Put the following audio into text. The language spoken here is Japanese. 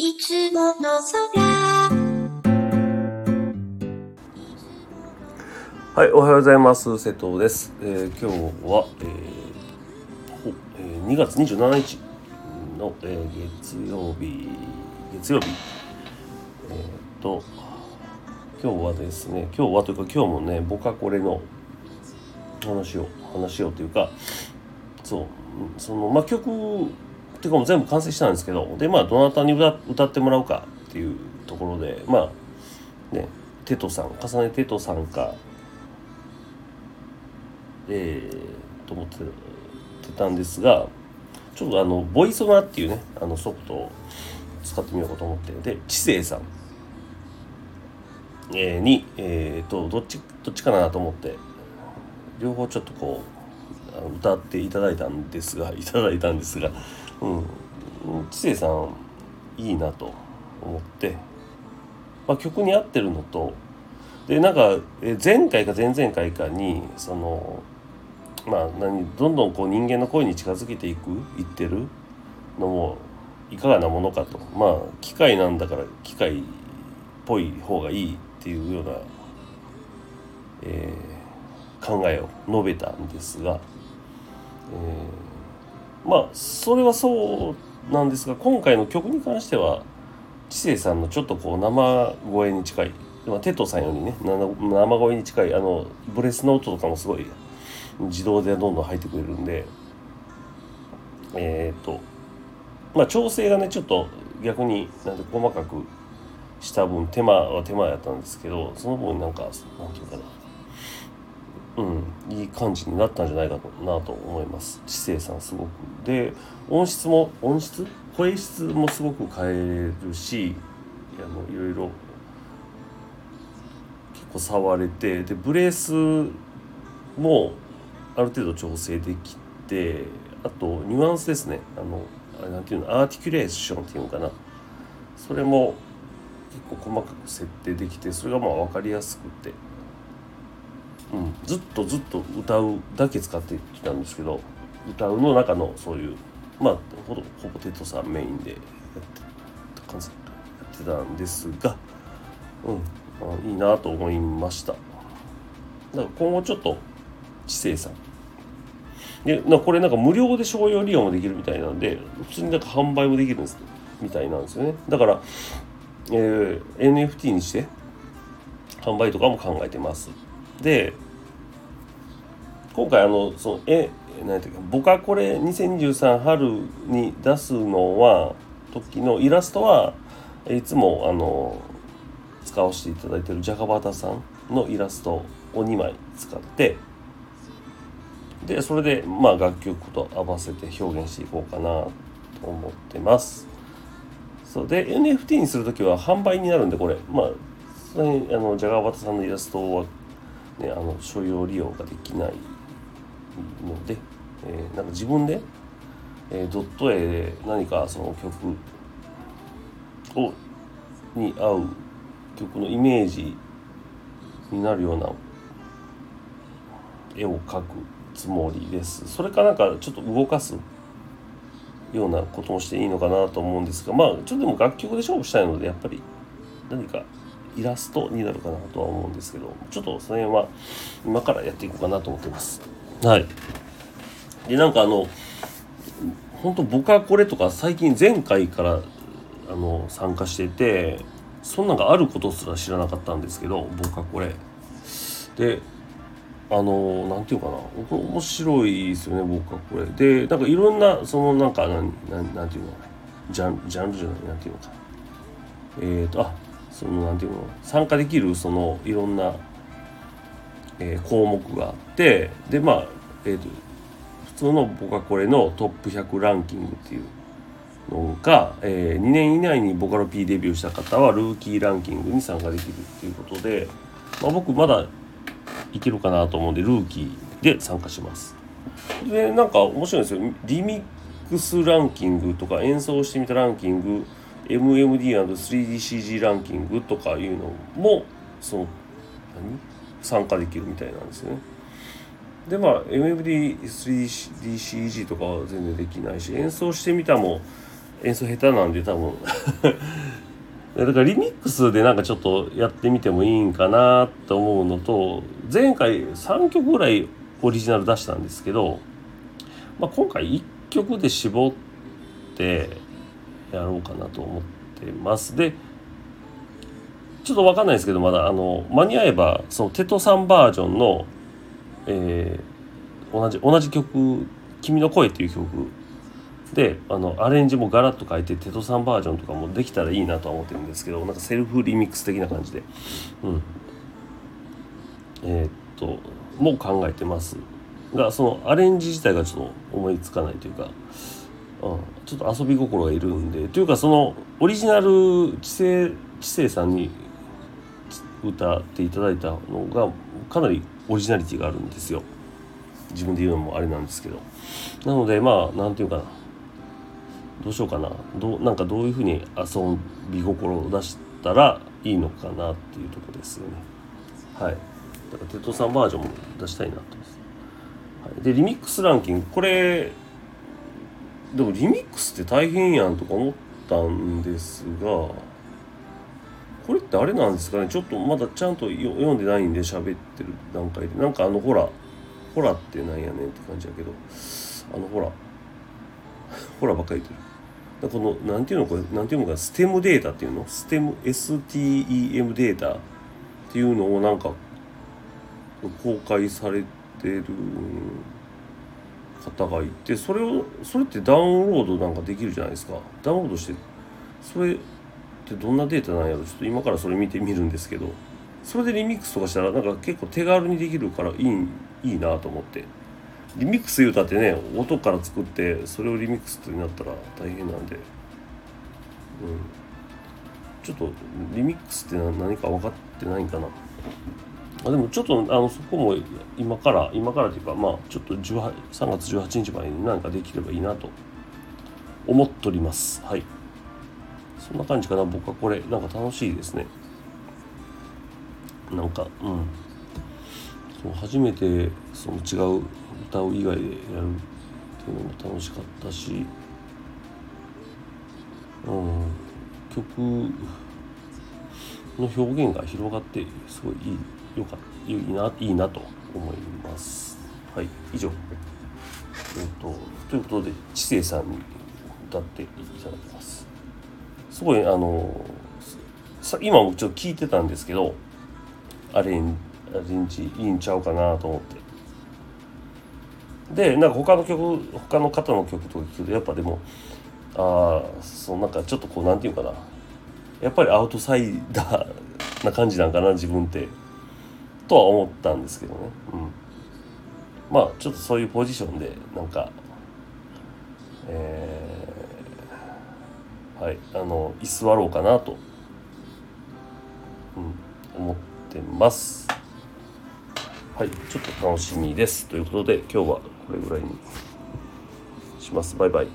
いつもの空はい、おはようございます。瀬戸です。えー今日は、えーえー2月27日の、えー月曜日、月曜日、えーと、今日はですね、今日はというか今日もね、ボカコレの話を、話をというか、そう、その、まあ、曲、ていうかもう全部完成したんですけど、で、まあ、どなたに歌歌ってもらうかっていうところで、まあ、ね、テトさん、重ねテトさんか、えー、と思ってたんですがちょっとあのボイソナっていうねあのソフトを使ってみようかと思ってで知性さん、えーに、えー、とどっちどっちかなと思って両方ちょっとこう歌っていただいたんですがいただいたんですが、うん、知性さんいいなと思って、まあ、曲に合ってるのと。でなんか前回か前々回かにそのまあ何どんどんこう人間の声に近づけていくいってるのもいかがなものかと。まあ機械なんだから機械っぽい方がいいっていうような、えー考えを述べたんですが、えーまあそれはそうなんですが今回の曲に関しては知性さんのちょっとこう生声に近いまあテトさんよりね生声に近いあのブレスの音とかもすごい自動でどんどん入ってくれるんでえっ、とまあ調整がねちょっと逆になんで細かくした分手間は手間やったんですけどその分なんかなんていうかな。うん。いい感じになったんじゃないかなと思います。知性さんすごく。で音質も音質？声質もすごく変えるしあのいろいろ結構触れてでブレースもある程度調整できてあとニュアンスですね。あのあれなんていうのアーティキュレーションっていうのかな。それも結構細かく設定できてそれがまあ分かりやすくて、うん、ずっとずっと歌うだけ使ってきたんですけど歌うの中のそういうまあほぼほぼテトさんメインでやってた感じやってたんですが、うん、あいいなと思いました。だから今後ちょっと知性さん。でなこれなんか無料で商用利用もできるみたいなんで普通になんか販売もできるんですみたいなんですよね。だから、えー NFT にして販売とかも考えてます。で今回あのそのえ何やったっけボカコレ2023春に出すのは時のイラストはいつもあの使わせていただいてるジャガバタさんのイラストを2枚使ってでそれでまあ楽曲と合わせて表現していこうかなと思ってます。そうで NFT にする時は販売になるんでこれまあそれにあのジャガーバタさんのイラストは、ね、あの所要利用ができないので、えーなんか自分で、えードット絵で何かその曲をに合う曲のイメージになるような絵を描くつもりです。それかなんかちょっと動かすようなこともしていいのかなと思うんですがまあちょっとでも楽曲で勝負したいのでやっぱり何かイラストになるかなとは思うんですけどちょっとその辺は今からやっていこうかなと思ってます。はい。でなんかあの本当僕はこれとか最近前回からあの参加しててそんなんがあることすら知らなかったんですけど僕はこれ。であのなんていうかなこれ面白いですよね僕はこれ。でなんかいろんなそのなんかなんなんなんていうのジャンジャンルじゃないなんていうのか。えっ、とあそのなんていうの参加できるそのいろんな、えー項目があってでまあえっ、と普通の僕はこれのトップ100ランキングっていうのが、え2年以内にボカロ P デビューした方はルーキーランキングに参加できるっていうことで、まあ、僕まだいけるかなと思うんでルーキーで参加します。でなんか面白いんですよリミックスランキングとか演奏してみたランキング MMD&3DCG ランキングとかいうのもその何？参加できるみたいなんですよね。でまあ MFD3DCG とかは全然できないし演奏してみたも演奏下手なんで多分 だからリミックスでなんかちょっとやってみてもいいんかなと思うのと前回3曲ぐらいオリジナル出したんですけど、まあ、今回1曲で絞ってやろうかなと思ってます。でちょっと分かんないですけどまだあの間に合えばそのテトさんバージョンの、えー、同じ同じ曲「君の声」っていう曲であのアレンジもガラッと変えてテトさんバージョンとかもできたらいいなとは思ってるんですけどなんかセルフリミックス的な感じで。うん。えー、っとも考えてます。がそのアレンジ自体がちょっと思いつかないというか、うん、ちょっと遊び心がいるんでというかそのオリジナル知性知性さんに歌っていただいたのがかなりオリジナリティがあるんですよ。自分で言うのもあれなんですけど。なのでまあ何て言うかな。どうしようかな。どうなんかどういうふうに遊び心を出したらいいのかなっていうとこですよね。はい。だからテトさんバージョンも出したいなと思います、はい、でリミックスランキング。これでもリミックスって大変やんとか思ったんですがこれってあれなんですかね？ちょっとまだちゃんと読んでないんで喋ってる段階で。なんかあのほらほらってなんやねんって感じやけど。あのほらほらばっかり言ってる。このなんていうのこれ？なんていうのかステムデータっていうの？ステム STEM データっていうのをなんか公開されてる方がいてそれをそれってダウンロードなんかできるじゃないですか。ダウンロードしてそれってどんなデータなんやろ。ちょっと今からそれ見てみるんですけど。それでリミックスとかしたらなんか結構手軽にできるからいいいいなと思って。リミックス言うたってね音から作ってそれをリミックスってなったら大変なんで。うん。ちょっとリミックスって何か分かってないんかな。あでもちょっとあのそこも今から今からというかまあちょっと3月18日までに何かできればいいなと思っております。はい。そんな感じかな。僕はこれなんか楽しいですね。なんかうん。そう初めてその違う歌う以外でやるっていうのも楽しかったしうん。曲の表現が広がってすごいいいよかった。いいないいなと思います。はい。以上。えっ、とということで知性さんに歌っていただきます。すごいあのさ今もちょっと聞いてたんですけどアレンアレンジいいんちゃうかなと思って。でなんか他の曲他の方の曲とか聞くとやっぱでもああそうなんかちょっとこうなんていうかな。やっぱりアウトサイダーな感じなんかな自分って。とは思ったんですけどね、うん、まあちょっとそういうポジションでなんかえーはい、あの居座ろうかなと、うん、思ってます。はい、ちょっと楽しみです。ということで今日はこれぐらいにします。バイバイ。